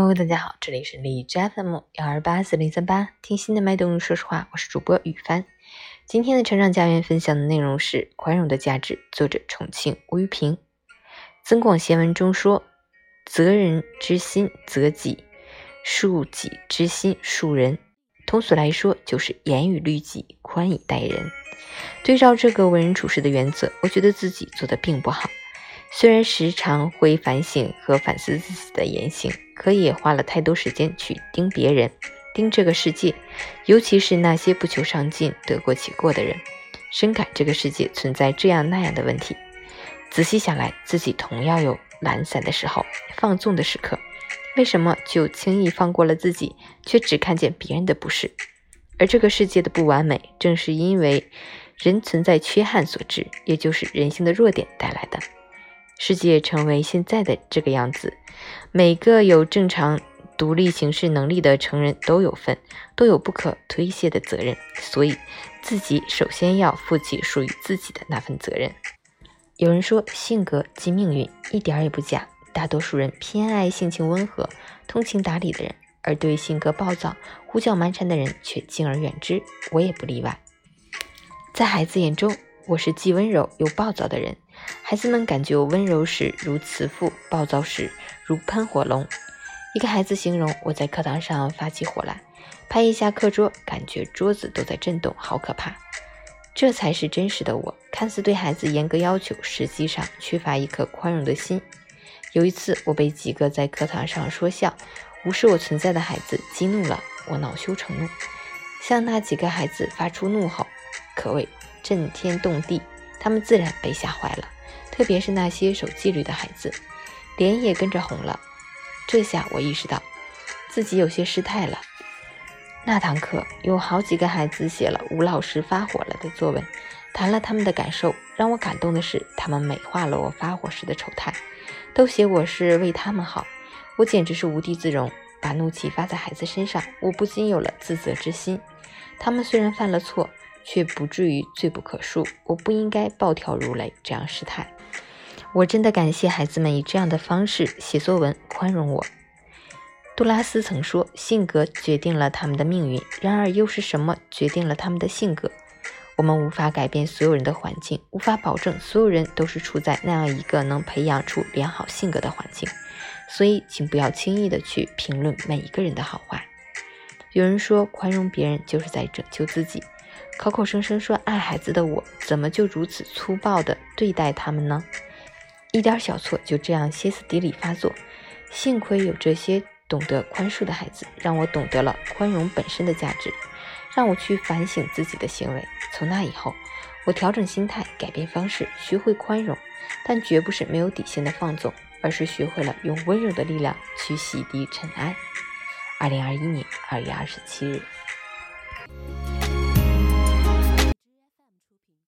嗨大家好，这里是荔枝 FM 幺二八四零三八，听心的脉动。说实话，我是主播雨帆。今天的成长家园分享的内容是宽容的价值，作者重庆吴玉平。《增广贤文》中说：“责人之心，责己；恕己之心，恕人。”通俗来说，就是严以律己，宽以待人。对照这个为人处事的原则，我觉得自己做的并不好。虽然时常会反省和反思自己的言行，可也花了太多时间去盯别人、盯这个世界，尤其是那些不求上进、得过且过的人。深感这个世界存在这样那样的问题。仔细想来，自己同样有懒散的时候、放纵的时刻，为什么就轻易放过了自己，却只看见别人的不是？而这个世界的不完美，正是因为人存在缺憾所致，也就是人性的弱点带来的。世界成为现在的这个样子，每个有正常独立行事能力的成人都有份，都有不可推卸的责任，所以自己首先要负起属于自己的那份责任。有人说性格即命运，一点也不假。大多数人偏爱性情温和、通情达理的人，而对性格暴躁、胡搅蛮缠的人却敬而远之。我也不例外。在孩子眼中，我是既温柔又暴躁的人。孩子们感觉我温柔时如慈父，暴躁时如喷火龙。一个孩子形容我在课堂上发起火来，拍一下课桌，感觉桌子都在震动，好可怕。这才是真实的我，看似对孩子严格要求，实际上缺乏一颗宽容的心。有一次，我被几个在课堂上说笑、无视我存在的孩子激怒了，我恼羞成怒，向那几个孩子发出怒吼，可谓震天动地。他们自然被吓坏了，特别是那些守纪律的孩子，脸也跟着红了。这下我意识到自己有些失态了。那堂课有好几个孩子写了吴老师发火了的作文，谈了他们的感受。让我感动的是，他们美化了我发火时的丑态，都写我是为他们好。我简直是无地自容，把怒气发在孩子身上，我不禁有了自责之心。他们虽然犯了错。却不至于罪不可恕。我不应该暴跳如雷，这样失态。我真的感谢孩子们以这样的方式写作文，宽容我。杜拉斯曾说：“性格决定了他们的命运。”然而，又是什么决定了他们的性格？我们无法改变所有人的环境，无法保证所有人都是处在那样一个能培养出良好性格的环境。所以，请不要轻易的去评论每一个人的好坏。有人说，宽容别人就是在拯救自己。口口声声说爱孩子的我，怎么就如此粗暴地对待他们呢？一点小错就这样歇斯底里发作。幸亏有这些懂得宽恕的孩子，让我懂得了宽容本身的价值，让我去反省自己的行为。从那以后，我调整心态，改变方式，学会宽容，但绝不是没有底线的放纵，而是学会了用温柔的力量去洗涤尘埃。二零二一年二月二十七日。